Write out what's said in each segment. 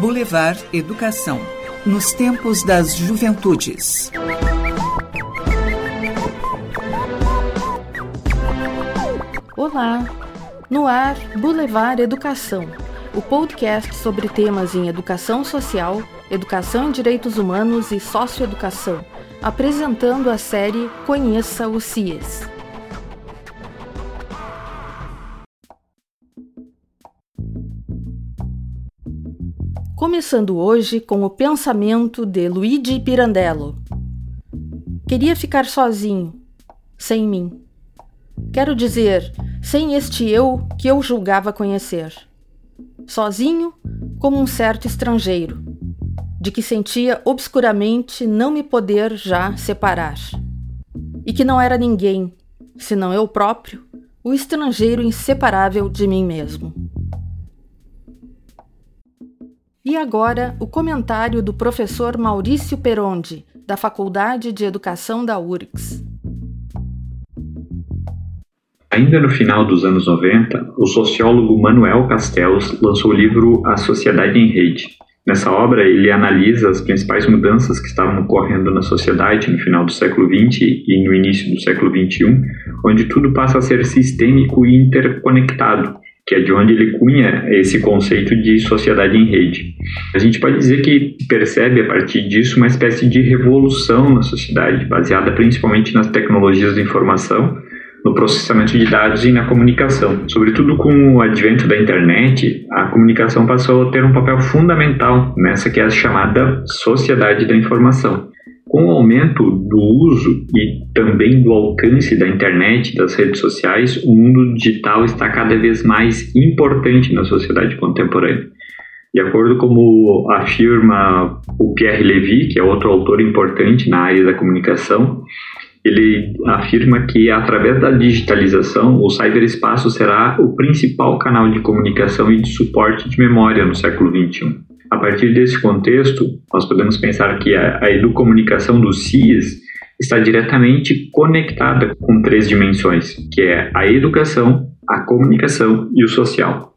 Boulevard Educação nos tempos das juventudes. Olá! No ar, Boulevard Educação, o podcast sobre temas em educação social, educação em direitos humanos e socioeducação, apresentando a série Conheça o CIES. Começando hoje com o pensamento de Luigi Pirandello. Queria ficar sozinho, sem mim. Quero dizer, sem este eu que eu julgava conhecer. Sozinho, como um certo estrangeiro, de que sentia obscuramente não me poder já separar. E que não era ninguém, senão eu próprio, o estrangeiro inseparável de mim mesmo. E agora, o comentário do professor Maurício Perondi, da Faculdade de Educação da URGS. Ainda no final dos anos 90, o sociólogo Manuel Castells lançou o livro A Sociedade em Rede. Nessa obra, ele analisa as principais mudanças que estavam ocorrendo na sociedade no final do século XX e no início do século XXI, onde tudo passa a ser sistêmico e interconectado, que é de onde ele cunha esse conceito de sociedade em rede. A gente pode dizer que percebe a partir disso uma espécie de revolução na sociedade, baseada principalmente nas tecnologias de informação, no processamento de dados e na comunicação. Sobretudo com o advento da internet, a comunicação passou a ter um papel fundamental nessa que é a chamada sociedade da informação. Com o aumento do uso e também do alcance da internet, das redes sociais, o mundo digital está cada vez mais importante na sociedade contemporânea. De acordo com afirma o Pierre Levy, que é outro autor importante na área da comunicação, ele afirma que através da digitalização, o cyberespaço será o principal canal de comunicação e de suporte de memória no século XXI. A partir desse contexto, nós podemos pensar que a, a educomunicação do CIES está diretamente conectada com três dimensões, que é a educação, a comunicação e o social.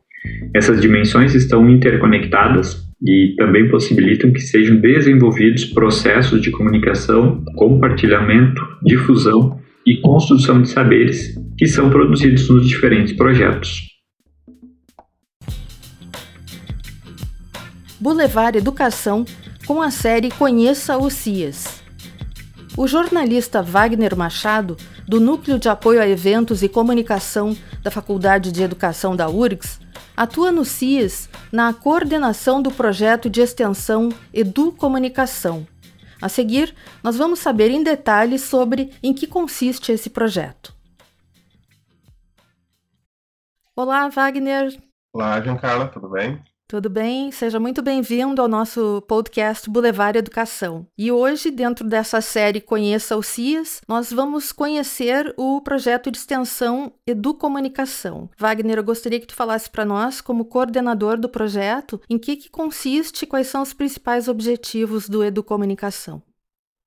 Essas dimensões estão interconectadas e também possibilitam que sejam desenvolvidos processos de comunicação, compartilhamento, difusão e construção de saberes que são produzidos nos diferentes projetos. Boulevard Educação com a série Conheça o CIES. O jornalista Wagner Machado, do Núcleo de Apoio a Eventos e Comunicação da Faculdade de Educação da URGS, atua no CIES na coordenação do projeto de extensão Educomunicação. A seguir, nós vamos saber em detalhes sobre em que consiste esse projeto. Olá, Wagner. Olá, Giancarlo, tudo bem? Tudo bem? Seja muito bem-vindo ao nosso podcast Boulevard Educação. E hoje, dentro dessa série Conheça o CIAS, nós vamos conhecer o projeto de extensão Educomunicação. Wagner, eu gostaria que tu falasse para nós, como coordenador do projeto, em que, que consiste, quais são os principais objetivos do Educomunicação.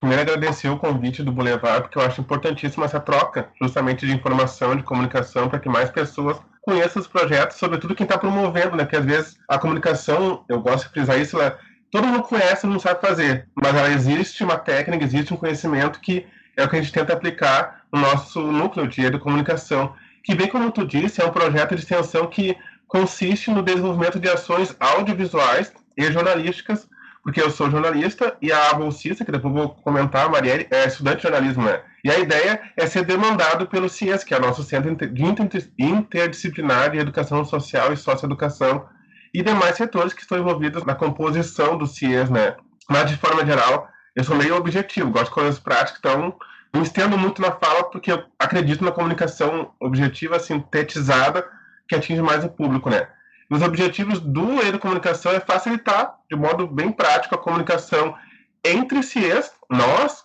Primeiro, agradecer o convite do Boulevard, porque eu acho importantíssima essa troca, justamente de informação, de comunicação, para que mais pessoas conheça os projetos, sobretudo quem está promovendo, né? Porque às vezes a comunicação, eu gosto de frisar isso, ela, todo mundo conhece, não sabe fazer, mas ela existe uma técnica, existe um conhecimento que é o que a gente tenta aplicar no nosso núcleo de educomunicação, que bem como tu disse, é um projeto de extensão que consiste no desenvolvimento de ações audiovisuais e jornalísticas, porque eu sou jornalista e a bolsista, que depois vou comentar, a Marielle, é estudante de jornalismo, né? E a ideia é ser demandado pelo CIES, que é o nosso Centro Interdisciplinar de Educação Social e Socioeducação, e demais setores que estão envolvidos na composição do CIES, né? Mas, de forma geral, eu sou meio objetivo, gosto de coisas práticas, então não estendo muito na fala, porque eu acredito na comunicação objetiva, sintetizada, que atinge mais o público, né? Os objetivos do Educomunicação é facilitar, de modo bem prático, a comunicação entre CIES, nós,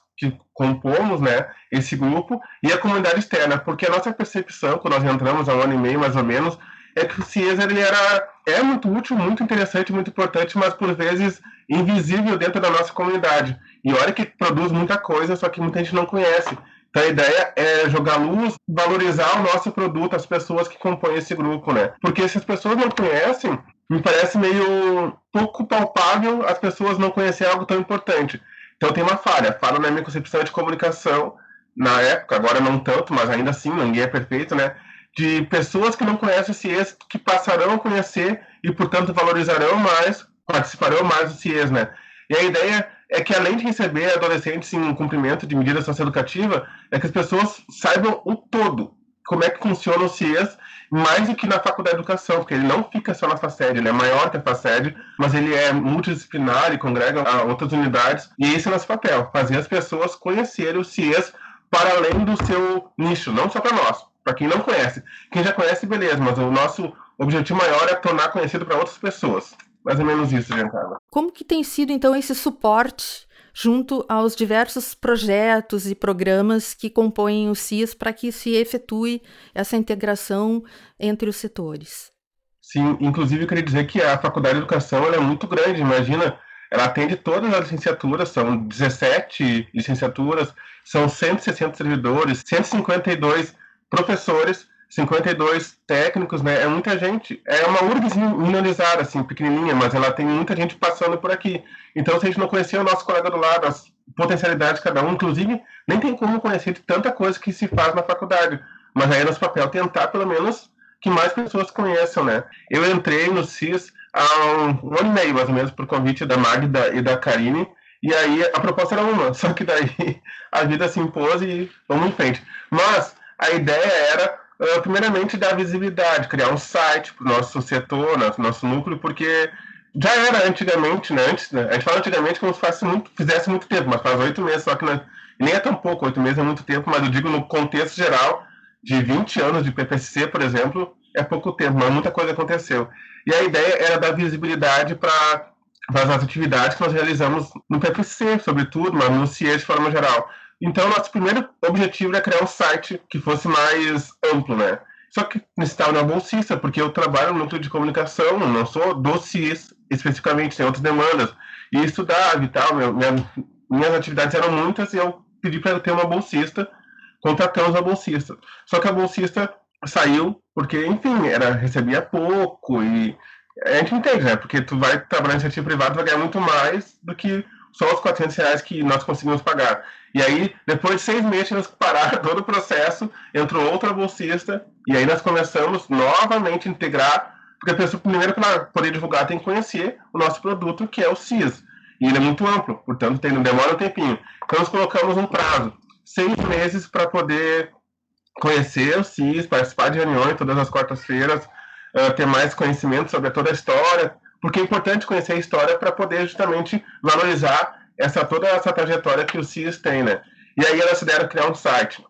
compomos né, esse grupo e a comunidade externa, porque a nossa percepção, quando nós entramos há um ano e meio mais ou menos, é que o CIES ele era, é muito útil, muito interessante, muito importante, mas por vezes invisível dentro da nossa comunidade. E olha que produz muita coisa, só que muita gente não conhece. Então a ideia é jogar luz, valorizar o nosso produto, as pessoas que compõem esse grupo, né? Porque se as pessoas não conhecem, me parece meio pouco palpável as pessoas não conhecerem algo tão importante. Então tem uma falha, falha na minha concepção de comunicação na época, agora não tanto, mas ainda assim, ninguém é perfeito, né? De pessoas que não conhecem o CIES, que passarão a conhecer e, portanto, valorizarão mais, participarão mais do CIES, né? E a ideia é que, além de receber adolescentes em cumprimento de medidas socioeducativas, é que as pessoas saibam o todo, como é que funciona o CIES, mais do que na faculdade de educação, porque ele não fica só na FACED, ele é maior que a FACED, mas ele é multidisciplinar e congrega outras unidades, e esse é nosso papel, fazer as pessoas conhecerem o CIES para além do seu nicho, não só para nós, para quem não conhece. Quem já conhece, beleza, mas o nosso objetivo maior é tornar conhecido para outras pessoas. Mais ou menos isso, Giancarlo. Como que tem sido, então, esse suporte junto aos diversos projetos e programas que compõem o CIS para que se efetue essa integração entre os setores? Sim, inclusive eu queria dizer que a Faculdade de Educação é muito grande, imagina ela atende todas as licenciaturas, são 17 licenciaturas, são 160 servidores, 152 professores, 52 técnicos, né? É muita gente. É uma URGS minorizada, assim, pequenininha, mas ela tem muita gente passando por aqui. Então, se a gente não conhecer o nosso colega do lado, as potencialidades de cada um, inclusive, nem tem como conhecer de tanta coisa que se faz na faculdade. Mas aí é nosso papel tentar, pelo menos, que mais pessoas conheçam, né? Eu entrei no CIS há um, ano e meio, mais ou menos, por convite da Magda e da Karine. E aí a proposta era uma, só que daí a vida se impôs e vamos em frente. Mas a ideia era, uh, primeiramente, dar visibilidade, criar um site para o nosso setor, nosso, nosso núcleo, porque já era antigamente, né? Antes, né? A gente fala antigamente como se fosse muito, fizesse muito tempo, mas faz oito meses, só que não, nem é tão pouco, oito meses é muito tempo, mas eu digo no contexto geral, de 20 anos de PPC, por exemplo, é pouco tempo, mas muita coisa aconteceu. E a ideia era dar visibilidade para as atividades que nós realizamos no PPC, sobretudo, mas no CIE de forma geral. Então, nosso primeiro objetivo era criar um site que fosse mais amplo, né? Só que necessitava uma bolsista, porque eu trabalho núcleo de comunicação, não sou do CIES especificamente, tem outras demandas. E estudava e tal, minha, minhas atividades eram muitas e eu pedi para ter uma bolsista, contratamos a bolsista. Só que a bolsista saiu porque, enfim, era, recebia pouco e a gente entende, né? Porque tu vai trabalhar em iniciativa privada, vai ganhar muito mais do que só os 400 reais que nós conseguimos pagar. E aí, depois de seis meses, tivemos que parar todo o processo, entrou outra bolsista, e aí nós começamos novamente a integrar, porque a pessoa, primeiro, para poder divulgar, tem que conhecer o nosso produto, que é o CIS. E ele é muito amplo, portanto, tem, demora um tempinho. Então, nós colocamos um prazo, seis meses, para poder conhecer o CIS, participar de reuniões todas as quartas-feiras, uh, ter mais conhecimento sobre toda a história, porque é importante conhecer a história para poder justamente valorizar essa toda essa trajetória que o CIS tem, né? E aí elas deram criar um site.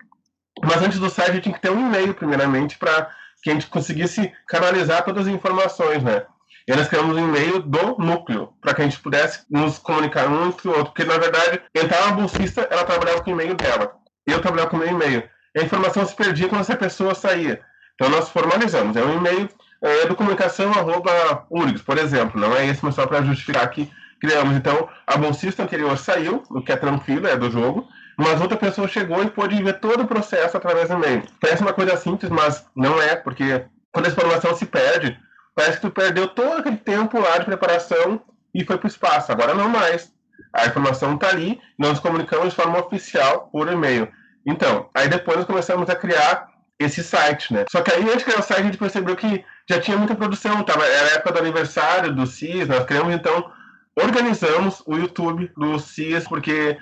Mas antes do site gente tinha que ter um e-mail, primeiramente, para que a gente conseguisse canalizar todas as informações, né? E nós criamos um e-mail do núcleo, para que a gente pudesse nos comunicar um entre o outro. Porque, na verdade, entrava a bolsista, ela trabalhava com o e-mail dela. Eu trabalhava com o meu e-mail a informação se perdia quando essa pessoa saía. Então nós formalizamos. É um e-mail é, do comunicação.urgs, por exemplo. Não é esse, mas só para justificar que criamos. Então, a bolsista anterior saiu, o que é tranquilo, é do jogo, mas outra pessoa chegou e pôde ver todo o processo através do e-mail. Parece uma coisa simples, mas não é, porque quando a informação se perde, parece que tu perdeu todo aquele tempo lá de preparação e foi para o espaço. Agora não mais. A informação está ali, nós comunicamos de forma oficial por e-mail. Então, aí depois nós começamos a criar esse site, né? Só que aí, antes criar o site, a gente percebeu que já tinha muita produção, tava, era a época do aniversário do CIS, nós criamos, então, organizamos o YouTube do CIS, porque...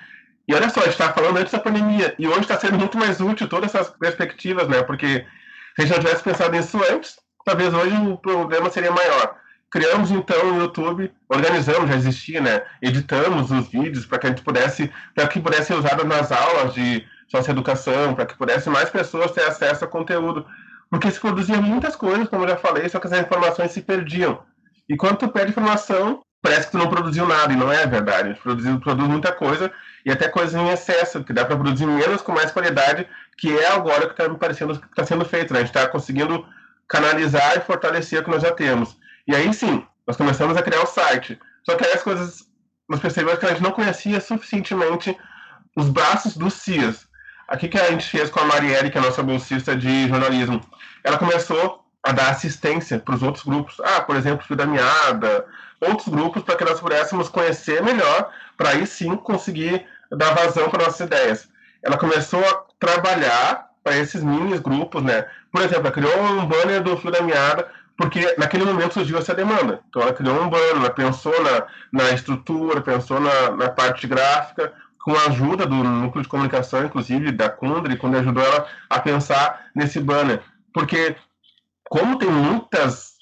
E olha só, a gente estava falando antes da pandemia, e hoje está sendo muito mais útil todas essas perspectivas, né? Porque se a gente não tivesse pensado nisso antes, talvez hoje o problema seria maior. Criamos então o YouTube, organizamos, já existia, né? Editamos os vídeos para que a gente pudesse, para que pudesse ser usado nas aulas de socioeducação, para que pudesse mais pessoas ter acesso a conteúdo. Porque se produzia muitas coisas, como eu já falei, só que as informações se perdiam. E quando tu perde informação, parece que tu não produziu nada, e não é verdade. A gente produz, produz muita coisa, e até coisas em excesso, que dá para produzir menos com mais qualidade, que é agora que está me parecendo que está sendo feito. Né? A gente está conseguindo canalizar e fortalecer o que nós já temos. E aí sim, nós começamos a criar o site. Só que aí as coisas, nós percebemos que a gente não conhecia suficientemente os braços dos CIAs. Aqui que a gente fez com a Marielle, que é a nossa bolsista de jornalismo. Ela começou a dar assistência para os outros grupos. Ah, por exemplo, Fio da Meada, outros grupos, para que nós pudéssemos conhecer melhor, para aí sim conseguir dar vazão para nossas ideias. Ela começou a trabalhar para esses mini grupos, né? Por exemplo, ela criou um banner do Fio da Meada, porque naquele momento surgiu essa demanda. Então ela criou um banner, ela pensou na, na estrutura, pensou na, na parte gráfica, com a ajuda do núcleo de comunicação, inclusive da Kundry, quando ajudou ela a pensar nesse banner. Porque, como tem muitos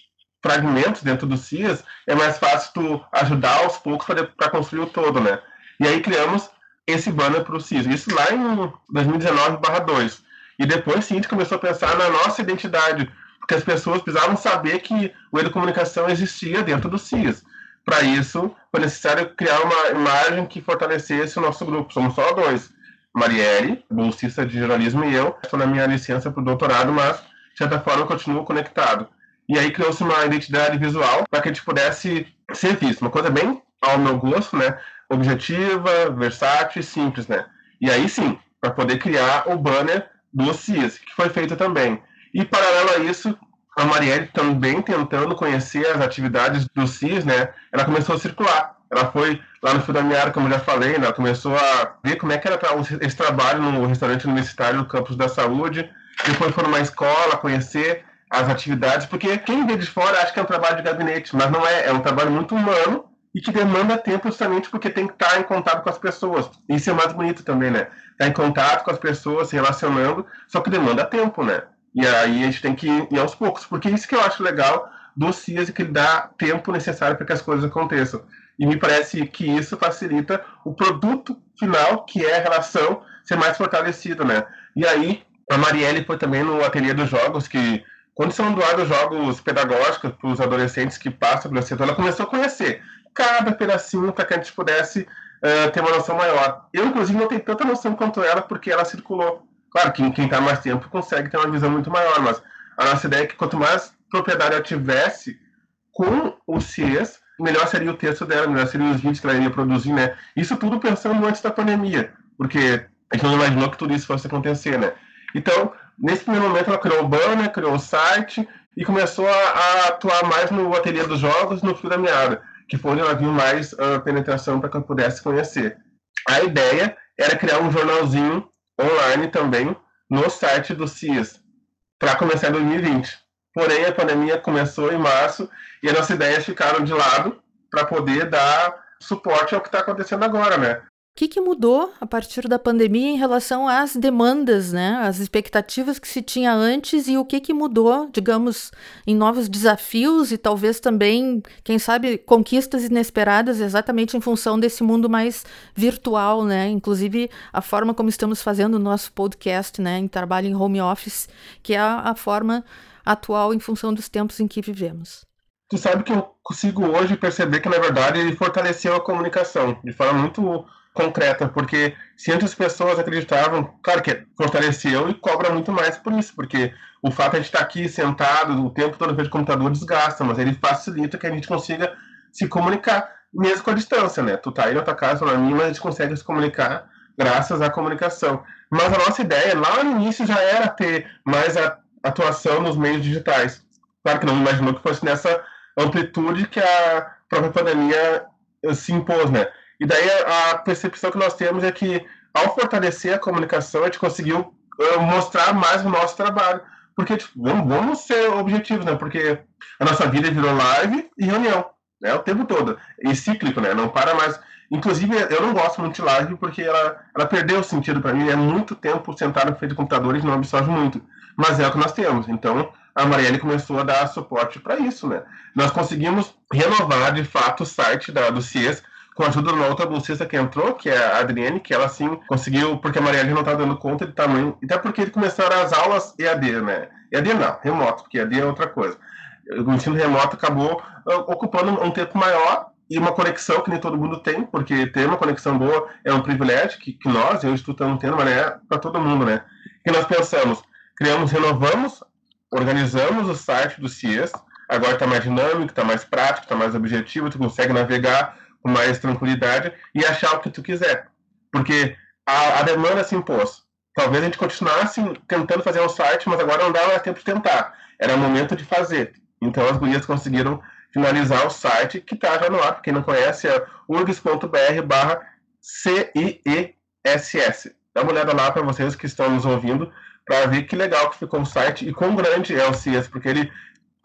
fragmentos dentro do CIAS, é mais fácil tu ajudar aos poucos para construir o todo, né? E aí criamos esse banner para o CIAS. Isso lá em 2019/2. E depois sim a gente começou a pensar na nossa identidade, porque as pessoas precisavam saber que o Educomunicação existia dentro do CIAS. Para isso, foi necessário criar uma imagem que fortalecesse o nosso grupo. Somos só dois. Marielle, bolsista de jornalismo, e eu. Estou na minha licença para o doutorado, mas, de certa forma, continuo conectado. E aí criou-se uma identidade visual para que a gente pudesse ser visto. Uma coisa bem ao meu gosto, né? Objetiva, versátil e simples, né? E aí sim, para poder criar o banner do CIS, que foi feito também. E paralelo a isso, a Marielle também tentando conhecer as atividades do CIS, né? Ela começou a circular. Ela foi lá no Fio da como eu já falei, né? ela começou a ver como é que era esse trabalho no restaurante universitário do Campus da Saúde. Depois foi numa escola conhecer as atividades, porque quem vê de fora acha que é um trabalho de gabinete, mas não é. É um trabalho muito humano e que demanda tempo justamente porque tem que estar em contato com as pessoas. Isso é mais bonito também, né? Estar em contato com as pessoas, se relacionando, só que demanda tempo, né? E aí a gente tem que ir aos poucos, porque isso que eu acho legal do CIAS, que ele dá tempo necessário para que as coisas aconteçam. E me parece que isso facilita o produto final, que é a relação, ser mais fortalecido, né? E aí, a Marielle foi também no ateliê dos jogos, que quando são doados jogos pedagógicos para os adolescentes que passam pelo setor, ela começou a conhecer cada pedacinho para que a gente pudesse uh, ter uma noção maior. Eu, inclusive, não tenho tanta noção quanto ela, porque ela circulou Claro que quem está mais tempo consegue ter uma visão muito maior, mas a nossa ideia é que quanto mais propriedade ela tivesse com o CIES, melhor seria o texto dela, melhor seriam os vídeos que ela iria produzir, né? Isso tudo pensando antes da pandemia, porque a gente não imaginou que tudo isso fosse acontecer, né? Então, nesse primeiro momento, ela criou o banner, criou o site e começou a, a atuar mais no ateliê dos jogos, no fio da meada, que foi onde ela viu mais uh, penetração para que eu pudesse conhecer. A ideia era criar um jornalzinho online também no site do CIS para começar em 2020. Porém, a pandemia começou em março e as nossas ideias ficaram de lado para poder dar suporte ao que está acontecendo agora, né? Que, que mudou a partir da pandemia em relação às demandas, né? As expectativas que se tinha antes e o que, que mudou, digamos, em novos desafios e talvez também, quem sabe, conquistas inesperadas exatamente em função desse mundo mais virtual, né? Inclusive a forma como estamos fazendo o nosso podcast, né? Em trabalho em home office, que é a, forma atual em função dos tempos em que vivemos. Tu sabe que eu consigo hoje perceber que, na verdade, ele fortaleceu a comunicação de forma muito concreta, porque se antes as pessoas acreditavam, claro que fortaleceu e cobra muito mais por isso, porque o fato de a gente estar aqui sentado o tempo todo frente computador desgasta, mas ele facilita que a gente consiga se comunicar, mesmo com a distância, né? Tu tá aí na tua casa, na minha, mas a gente consegue se comunicar graças à comunicação. Mas a nossa ideia lá no início já era ter mais a atuação nos meios digitais. Claro que não imaginou que fosse nessa amplitude que a própria pandemia se impôs, né? E daí a percepção que nós temos é que, ao fortalecer a comunicação, a gente conseguiu uh, mostrar mais o nosso trabalho. Porque tipo, vamos, ser objetivos, né? Porque a nossa vida virou live e reunião, né? O tempo todo. E cíclico, né? Não para mais. Inclusive, eu não gosto muito de live porque ela, ela perdeu o sentido para mim. É muito tempo sentado frente de computadores não absorve muito. Mas é o que nós temos. Então, a Marielle começou a dar suporte para isso, né? Nós conseguimos renovar, de fato, o site da, do CIES com a ajuda de uma outra bolsista que entrou, que é a Adriane, que ela sim conseguiu, porque a Maria não estava dando conta de tamanho, até porque começaram as aulas EAD, né? EAD não, remoto, porque EAD é outra coisa. O ensino remoto acabou uh, ocupando um tempo maior e uma conexão que nem todo mundo tem, porque ter uma conexão boa é um privilégio que, que nós, eu estou tendo, mas é para todo mundo, né? E nós pensamos, criamos, renovamos, organizamos o site do CIES, agora está mais dinâmico, está mais prático, está mais objetivo, tu consegue navegar com mais tranquilidade e achar o que tu quiser. Porque a, a demanda se impôs. talvez a gente continuasse tentando fazer um site, mas agora não dava tempo de tentar. Era momento de fazer. Então as gurias conseguiram finalizar o site, que está já no ar. Quem não conhece é urgs.br barra CIESS. Dá uma olhada lá para vocês que estão nos ouvindo, para ver que legal que ficou o site e quão grande é o CIES, porque ele,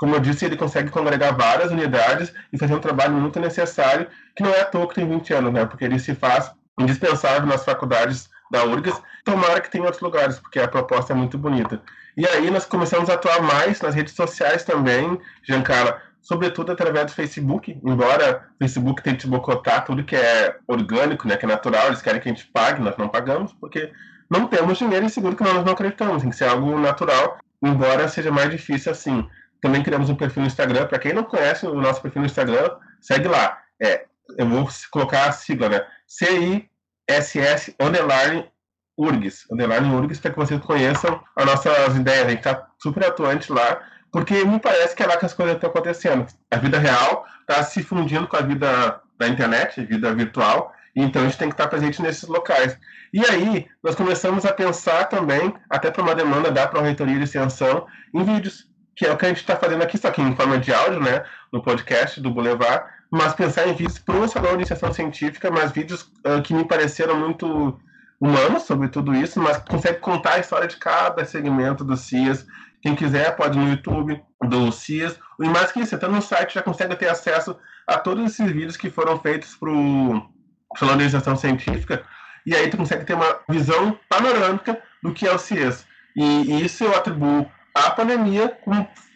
como eu disse, ele consegue congregar várias unidades e fazer um trabalho muito necessário, que não é à toa que tem 20 anos, né? Porque ele se faz indispensável nas faculdades da URGS, tomara que tenha outros lugares, porque a proposta é muito bonita. E aí nós começamos a atuar mais nas redes sociais também, Giancarla, sobretudo através do Facebook, embora o Facebook tente boicotar tudo que é orgânico, né, que é natural, eles querem que a gente pague, nós não pagamos, porque não temos dinheiro e seguro que nós não acreditamos, tem que ser algo natural, embora seja mais difícil assim. Também criamos um perfil no Instagram, para quem não conhece o nosso perfil no Instagram, segue lá. É, eu vou colocar a sigla, né? CISS underline URGS, underline URGS, para que vocês conheçam as nossas ideias. A gente está super atuante lá, porque me parece que é lá que as coisas estão acontecendo. A vida real está se fundindo com a vida da internet, a vida virtual, então a gente tem que estar presente nesses locais. E aí, nós começamos a pensar também, até para uma demanda da Pró-Reitoria de Extensão, em vídeos, que é o que a gente está fazendo aqui, só que em forma de áudio, né, no podcast do Boulevard, mas pensar em vídeos para o Salão de Iniciação Científica, mas vídeos uh, que me pareceram muito humanos sobre tudo isso, mas consegue contar a história de cada segmento do CIAS. Quem quiser pode ir no YouTube do CIAS. E mais que isso, entrando no site já consegue ter acesso a todos esses vídeos que foram feitos para o Salão Científica. E aí tu consegue ter uma visão panorâmica do que é o CIAS. E, e isso eu atribuo à pandemia,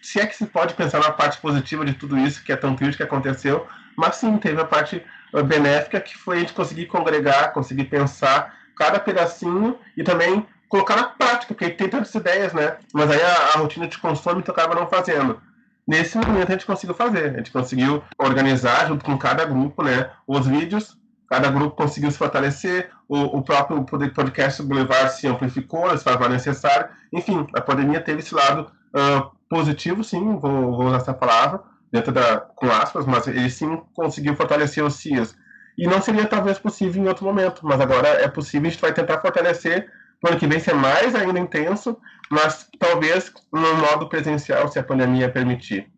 se é que se pode pensar na parte positiva de tudo isso que é tão triste que aconteceu, mas sim, teve a parte benéfica que foi a gente conseguir congregar, conseguir pensar cada pedacinho e também colocar na prática, porque tem tantas ideias, né? Mas aí a, a rotina de consumo tu acaba não fazendo. Nesse momento a gente conseguiu fazer, a gente conseguiu organizar junto com cada grupo, né? Os vídeos, cada grupo conseguiu se fortalecer, o, o próprio podcast Boulevard se amplificou, se faz necessário. Enfim, a pandemia teve esse lado uh, positivo, sim, vou, vou, usar essa palavra, dentro da, com aspas, mas ele sim conseguiu fortalecer os CIAs. E não seria talvez possível em outro momento, mas agora é possível, a gente vai tentar fortalecer para ano que vem ser mais ainda intenso, mas talvez no modo presencial, se a pandemia permitir.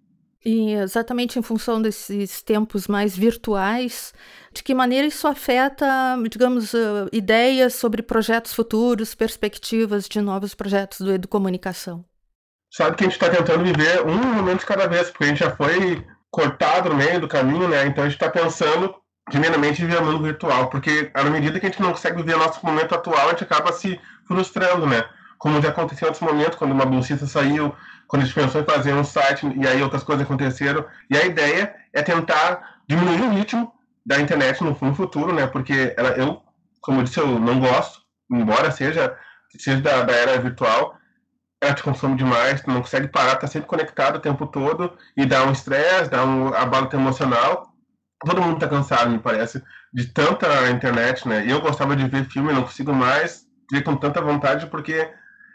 E exatamente em função desses tempos mais virtuais, de que maneira isso afeta, digamos, uh, ideias sobre projetos futuros, perspectivas de novos projetos do Educomunicação? Sabe que a gente está tentando viver um momento de cada vez, porque a gente já foi cortado no meio do caminho, né? Então a gente está pensando primeiramente viver o mundo virtual, porque à medida que a gente não consegue viver o nosso momento atual, a gente acaba se frustrando, né? Como já aconteceu em outros momentos, quando uma bolsista saiu, quando a gente pensou em fazer um site e aí outras coisas aconteceram. E a ideia é tentar diminuir o ritmo da internet no futuro, né? Porque ela, eu, como eu disse, eu não gosto, embora seja, seja da, da era virtual, ela te consome demais, tu não consegue parar, tá sempre conectado o tempo todo e dá um estresse, dá um abalo emocional todo mundo tá cansado, me parece, de tanta internet, né? Eu gostava de ver filme, não consigo mais ver com tanta vontade porque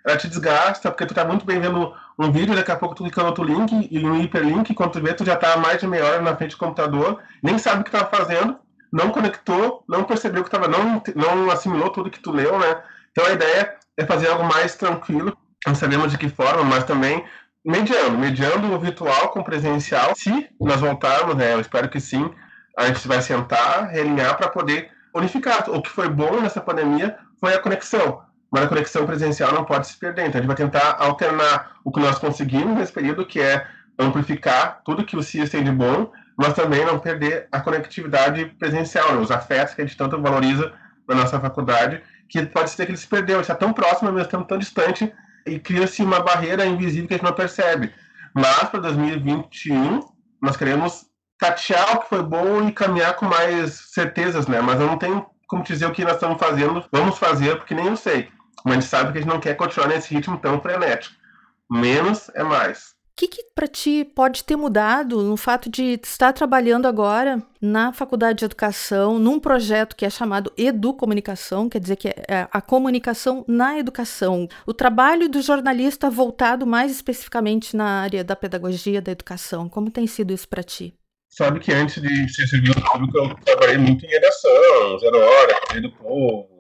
ela te desgasta, porque tu tá muito bem vendo um vídeo, daqui a pouco tu clica no outro link e um hiperlink, quando tu vê, tu já tá mais de meia hora na frente do computador, nem sabe o que tava fazendo, não conectou, não percebeu que tava, não, não assimilou tudo que tu leu, né? Então a ideia é fazer algo mais tranquilo, não sabemos de que forma, mas também mediando, mediando o virtual com o presencial, se nós voltarmos, né? Eu espero que sim, a gente vai sentar, realinhar para poder unificar. O que foi bom nessa pandemia foi a conexão, mas a conexão presencial não pode se perder. Então a gente vai tentar alternar o que nós conseguimos nesse período, que é amplificar tudo que o CIS tem de bom, mas também não perder a conectividade presencial, né? os afetos que a gente tanto valoriza na nossa faculdade, que pode ser que ele se perdeu, está tão próximo, mas estamos tão distante, e cria-se uma barreira invisível que a gente não percebe. Mas para 2021, nós queremos tatear o que foi bom e caminhar com mais certezas, né? Mas eu não tenho como dizer o que nós estamos fazendo, vamos fazer, porque nem eu sei. Mas a gente sabe que a gente não quer continuar nesse ritmo tão frenético. Menos é mais. O que, que para ti pode ter mudado no fato de estar trabalhando agora na Faculdade de Educação, num projeto que é chamado Educomunicação, quer dizer que é a comunicação na educação, o trabalho do jornalista voltado mais especificamente na área da pedagogia da educação. Como tem sido isso para ti? sabe que antes de ser servidor público eu trabalhei muito em redação, Zero Hora, Correio do Povo,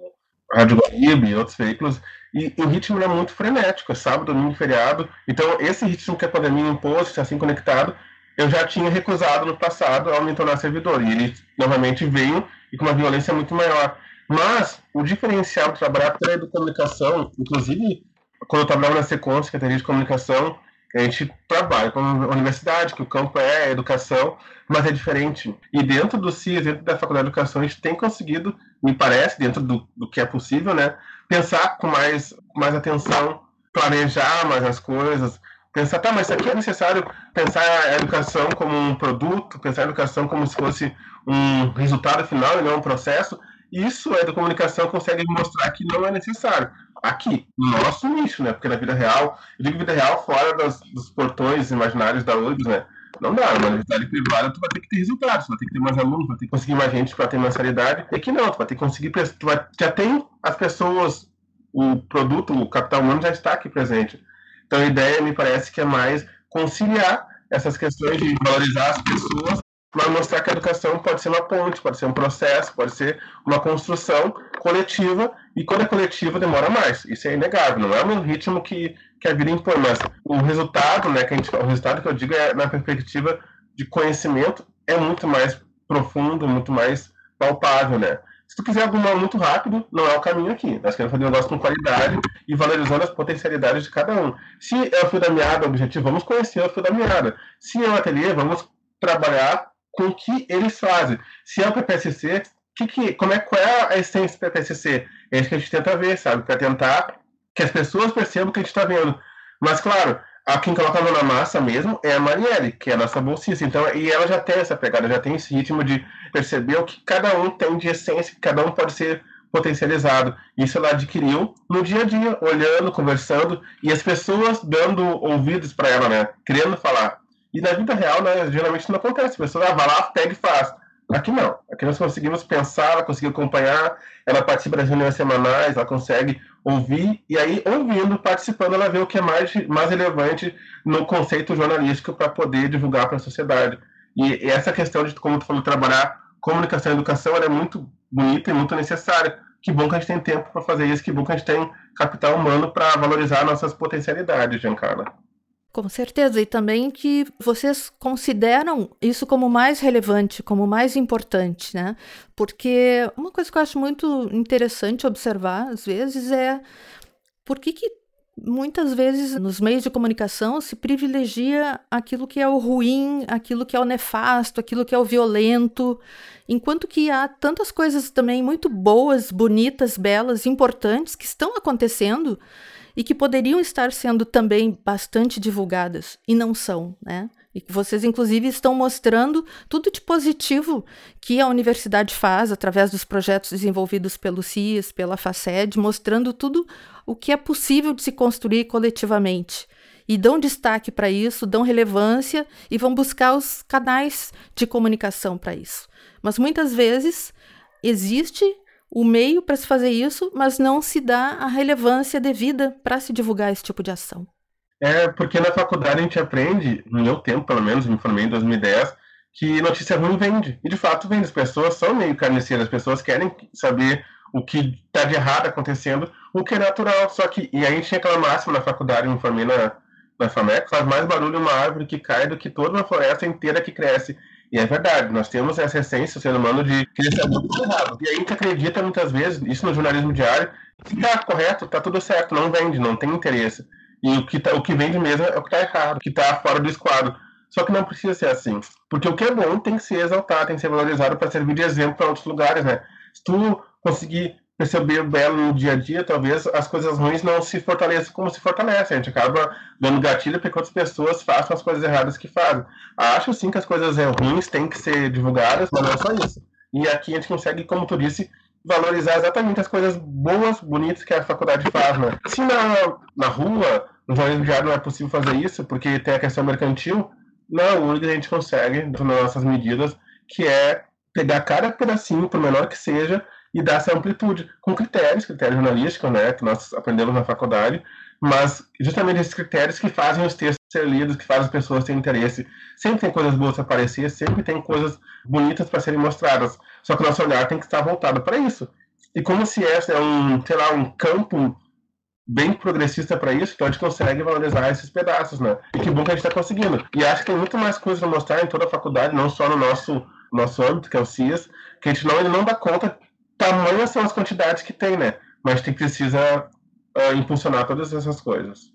Rádio Guaribe e outros veículos. e o ritmo é muito frenético, é sábado, domingo, feriado. Então, esse ritmo que a pandemia impôs, assim conectado, eu já tinha recusado no passado ao me tornar servidor. E ele novamente veio e com uma violência muito maior. Mas o diferencial de trabalhar pela comunicação, inclusive quando eu trabalhava na Secom, Secretaria de Comunicação, a gente trabalha com a universidade, que o campo é educação, mas é diferente. E dentro do CIS, dentro da Faculdade de Educação, a gente tem conseguido, me parece, dentro do, do que é possível, né, pensar com mais, com mais atenção, planejar mais as coisas, pensar, tá, mas isso aqui é necessário pensar a educação como um produto, pensar a educação como se fosse um resultado final e não um processo. Isso a educomunicação consegue mostrar que não é necessário. Aqui, no nosso nicho, né? Porque na vida real, eu digo vida real fora das, dos portões imaginários da URBS, né? Não dá, uma universidade privada tu vai ter que ter resultados, tu vai ter que ter mais alunos, vai ter que conseguir mais gente para ter mensalidade. E aqui não, tu vai ter que conseguir, tu vai, já tem as pessoas, o produto, o capital humano já está aqui presente. Então a ideia me parece que é mais conciliar essas questões de valorizar as pessoas, mas mostrar que a educação pode ser uma ponte, pode ser um processo, pode ser uma construção coletiva, e quando é coletiva demora mais. Isso é inegável, não é no ritmo que, que a vida impõe, mas o resultado, né, que a gente, o resultado que eu digo é na perspectiva de conhecimento é muito mais profundo, muito mais palpável, né? Se tu quiser algo muito rápido, não é o caminho aqui. Nós queremos fazer um negócio com qualidade e valorizando as potencialidades de cada um. Se é o fio da meada o objetivo, vamos conhecer o fio da meada. Se é o ateliê, vamos trabalhar com o que eles fazem. Se é o PPCC, que, que, como é, qual é a essência do PPCC? É isso que a gente tenta ver, sabe? Para tentar que as pessoas percebam o que a gente está vendo. Mas, claro, a quem coloca a mão na massa mesmo é a Marielle, que é a nossa bolsista. Então, e ela já tem essa pegada, já tem esse ritmo de perceber o que cada um tem de essência, que cada um pode ser potencializado. Isso ela adquiriu no dia a dia, olhando, conversando, e as pessoas dando ouvidos para ela, né? Querendo falar. E na vida real, né, geralmente não acontece. A pessoa ah, vai lá, pega e faz. Aqui não. Aqui nós conseguimos pensar, ela conseguiu acompanhar, ela participa das reuniões semanais, ela consegue ouvir, e aí, ouvindo, participando, ela vê o que é mais, mais relevante no conceito jornalístico para poder divulgar para a sociedade. E, e, essa questão de, como tu falou, trabalhar comunicação e educação é muito bonita e muito necessária. Que bom que a gente tem tempo para fazer isso, que bom que a gente tem capital humano para valorizar nossas potencialidades, Giancarla. Com certeza, e também que vocês consideram isso como mais relevante, como mais importante, né? Porque uma coisa que eu acho muito interessante observar, às vezes, é por que, que muitas vezes nos meios de comunicação se privilegia aquilo que é o ruim, aquilo que é o nefasto, aquilo que é o violento, enquanto que há tantas coisas também muito boas, bonitas, belas, importantes que estão acontecendo e que poderiam estar sendo também bastante divulgadas e não são, né? E que vocês, inclusive, estão mostrando tudo de positivo que a universidade faz através dos projetos desenvolvidos pelo CIS, pela FACED, mostrando tudo o que é possível de se construir coletivamente. E dão destaque para isso, dão relevância e vão buscar os canais de comunicação para isso. Mas muitas vezes existe o meio para se fazer isso, mas não se dá a relevância devida para se divulgar esse tipo de ação. É, porque na faculdade a gente aprende, no meu tempo pelo menos, me formei em 2010, que notícia ruim vende. E de fato vende. As pessoas são meio carniceiras, as pessoas querem saber o que está de errado acontecendo, o que é natural. Só que, e a gente tinha aquela máxima na faculdade, me formei na, na FAMEC, faz mais barulho uma árvore que cai do que toda uma floresta inteira que cresce. E é verdade, nós temos essa essência, o ser humano, de querer saber o que é errado. E a gente acredita muitas vezes, isso no jornalismo diário, se tá correto, tá tudo certo, não vende, não tem interesse. E o que, tá, o que vende mesmo é o que tá errado, o que tá fora do esquadro. Só que não precisa ser assim. Porque o que é bom tem que ser exaltado, tem que ser valorizado para servir de exemplo para outros lugares, né? Se tu conseguir perceber o belo no dia a dia, talvez as coisas ruins não se fortaleçam como se fortalecem. A gente acaba dando gatilho para que outras pessoas façam as coisas erradas que fazem. Acho sim que as coisas ruins têm que ser divulgadas, mas não é só isso. E aqui a gente consegue, como tu disse, valorizar exatamente as coisas boas, bonitas que a faculdade faz. Né? Se na, na rua, no jornalismo diário não é possível fazer isso, porque tem a questão mercantil, na URGS a gente consegue, nas nossas medidas, que é pegar cada pedacinho, por menor que seja, e dar essa amplitude, com critérios, critérios jornalísticos, né, que nós aprendemos na faculdade, mas justamente esses critérios que fazem os textos ser lidos, que fazem as pessoas terem interesse. Sempre tem coisas boas para aparecer, sempre tem coisas bonitas para serem mostradas. Só que o nosso olhar tem que estar voltado para isso. E como se esse é um, sei lá, um campo bem progressista para isso, então a gente consegue valorizar esses pedaços, né? E que bom que a gente está conseguindo. E acho que tem muito mais coisa para mostrar em toda a faculdade, não só no nosso, nosso âmbito, que é o CIAS, que a gente não, ele não dá conta, tamanhas são as quantidades que tem, né? Mas gente precisa uh, impulsionar todas essas coisas.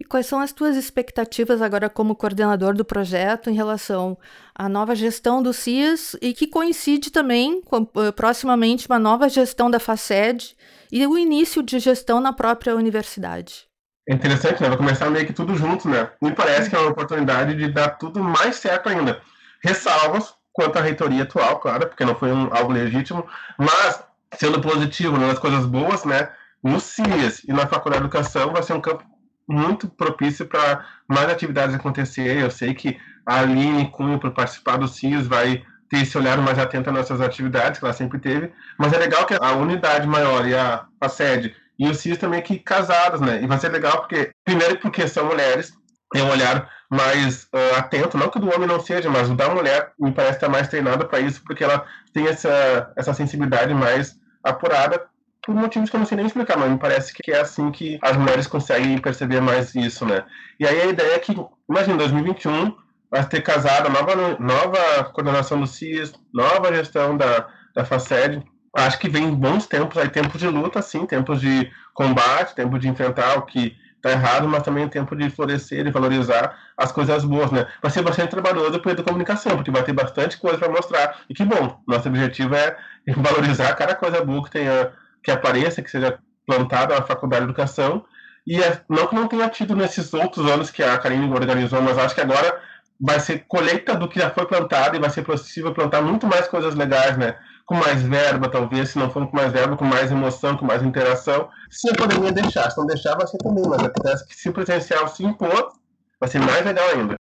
E quais são as tuas expectativas agora como coordenador do projeto em relação à nova gestão do CIAS e que coincide também com uh, proximamente uma nova gestão da FACED e o início de gestão na própria universidade? É interessante, né? Vai começar meio que tudo junto, né? Me parece que é uma oportunidade de dar tudo mais certo ainda. Ressalvas quanto à reitoria atual, claro, porque não foi um, algo legítimo, mas sendo positivo nas coisas boas, né? No CIAS e na Faculdade de Educação vai ser um campo muito propício para mais atividades acontecer. Eu sei que a Aline Cunha, por participar do CIS, vai ter esse olhar mais atento às nossas atividades, que ela sempre teve. Mas é legal que a unidade maior e a, a sede e o CIS também aqui casadas, né? E vai ser legal porque, primeiro, porque são mulheres, tem um olhar mais uh, atento, não que do homem não seja, mas o da mulher me parece estar mais treinada para isso, porque ela tem essa, essa sensibilidade mais apurada por motivos que eu não sei nem explicar, mas me parece que é assim que as mulheres conseguem perceber mais isso, né? E aí a ideia é que, imagina, 2021 vai ter casado nova, nova coordenação do CIS, nova gestão da, da FACED. Acho que vem bons tempos, aí tempos de luta, sim, tempos de combate, tempo de enfrentar o que tá errado, mas também tempo de florescer e valorizar as coisas boas, né? Vai ser bastante trabalhoso para a comunicação, porque vai ter bastante coisa para mostrar. E que bom, nosso objetivo é valorizar cada coisa boa que tenha que apareça, que seja plantada na Faculdade de Educação. E é, não que não tenha tido nesses outros anos que a Karine organizou, mas acho que agora vai ser colheita do que já foi plantado e vai ser possível plantar muito mais coisas legais, né? Com mais verba, talvez, se não for com mais verba, com mais emoção, com mais interação. Se a pandemia deixar, se não deixar, vai ser também, mas acontece que se o presencial se impor, vai ser mais legal ainda.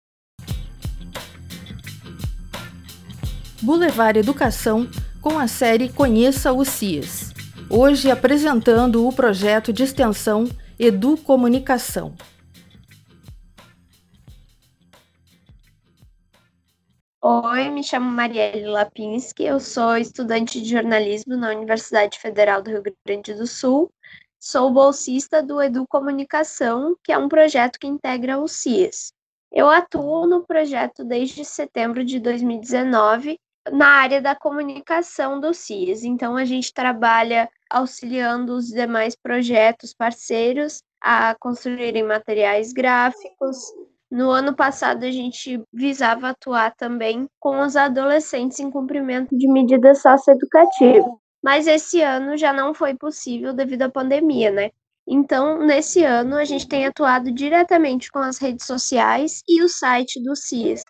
Boulevard Educação com a série Conheça o CIES hoje apresentando o projeto de extensão Edu Oi, me chamo Marielle Lapinski, eu sou estudante de jornalismo na Universidade Federal do Rio Grande do Sul. Sou bolsista do Edu Comunicação, que é um projeto que integra o CIES. Eu atuo no projeto desde setembro de 2019 na área da comunicação do CIES. Então, a gente trabalha auxiliando os demais projetos parceiros a construírem materiais gráficos. No ano passado, a gente visava atuar também com os adolescentes em cumprimento de medidas socioeducativas. Mas esse ano já não foi possível devido à pandemia, né? Então, nesse ano, a gente tem atuado diretamente com as redes sociais e o site do CIES.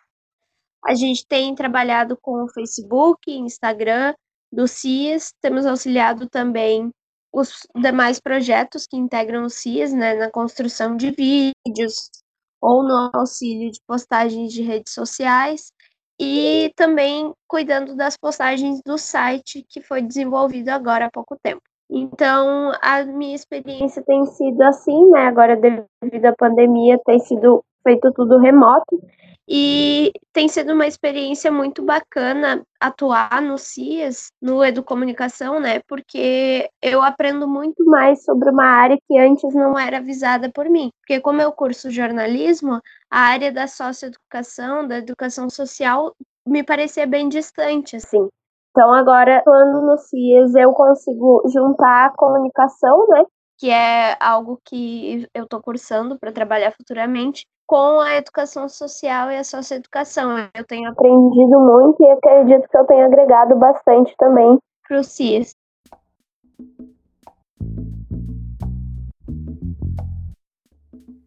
A gente tem trabalhado com o Facebook, Instagram do CIES, temos auxiliado também os demais projetos que integram o CIES, né, na construção de vídeos ou no auxílio de postagens de redes sociais e também cuidando das postagens do site que foi desenvolvido agora há pouco tempo. Então, a minha experiência tem sido assim, né? Agora, devido à pandemia, tem sido feito tudo remoto. E tem sido uma experiência muito bacana atuar no CIAS, no Educomunicação, né? Porque eu aprendo muito mais sobre uma área que antes não era visada por mim. Porque como eu curso jornalismo, a área da socioeducação, da educação social, me parecia bem distante, assim. Então, agora, atuando no CIES, eu consigo juntar a comunicação, né? Que é algo que eu estou cursando para trabalhar futuramente, com a educação social e a socioeducação. Eu tenho aprendido muito e acredito que eu tenho agregado bastante também para o CIES.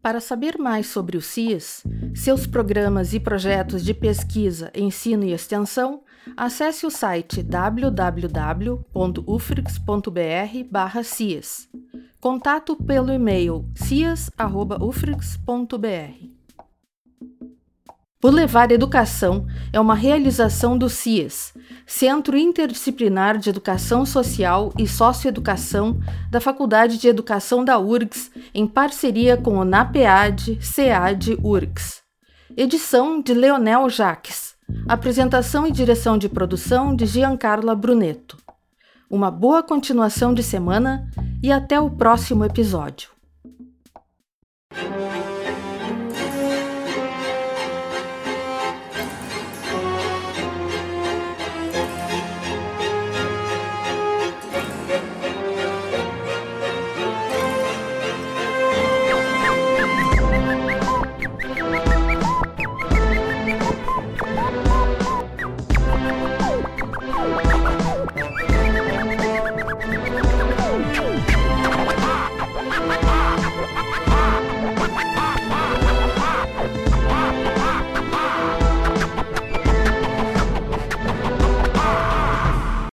Para saber mais sobre o CIES, seus programas e projetos de pesquisa, ensino e extensão, acesse o site www.ufrix.br/cias. Contato pelo e-mail cias@ufrix.br. Boulevard Educação é uma realização do CIES, Centro Interdisciplinar de Educação Social e Socioeducação da Faculdade de Educação da URGS, em parceria com o NAPEAD, SEAD URGS. Edição de Leonel Jaques. Apresentação e direção de produção de Giancarla Brunetto. Uma boa continuação de semana e até o próximo episódio.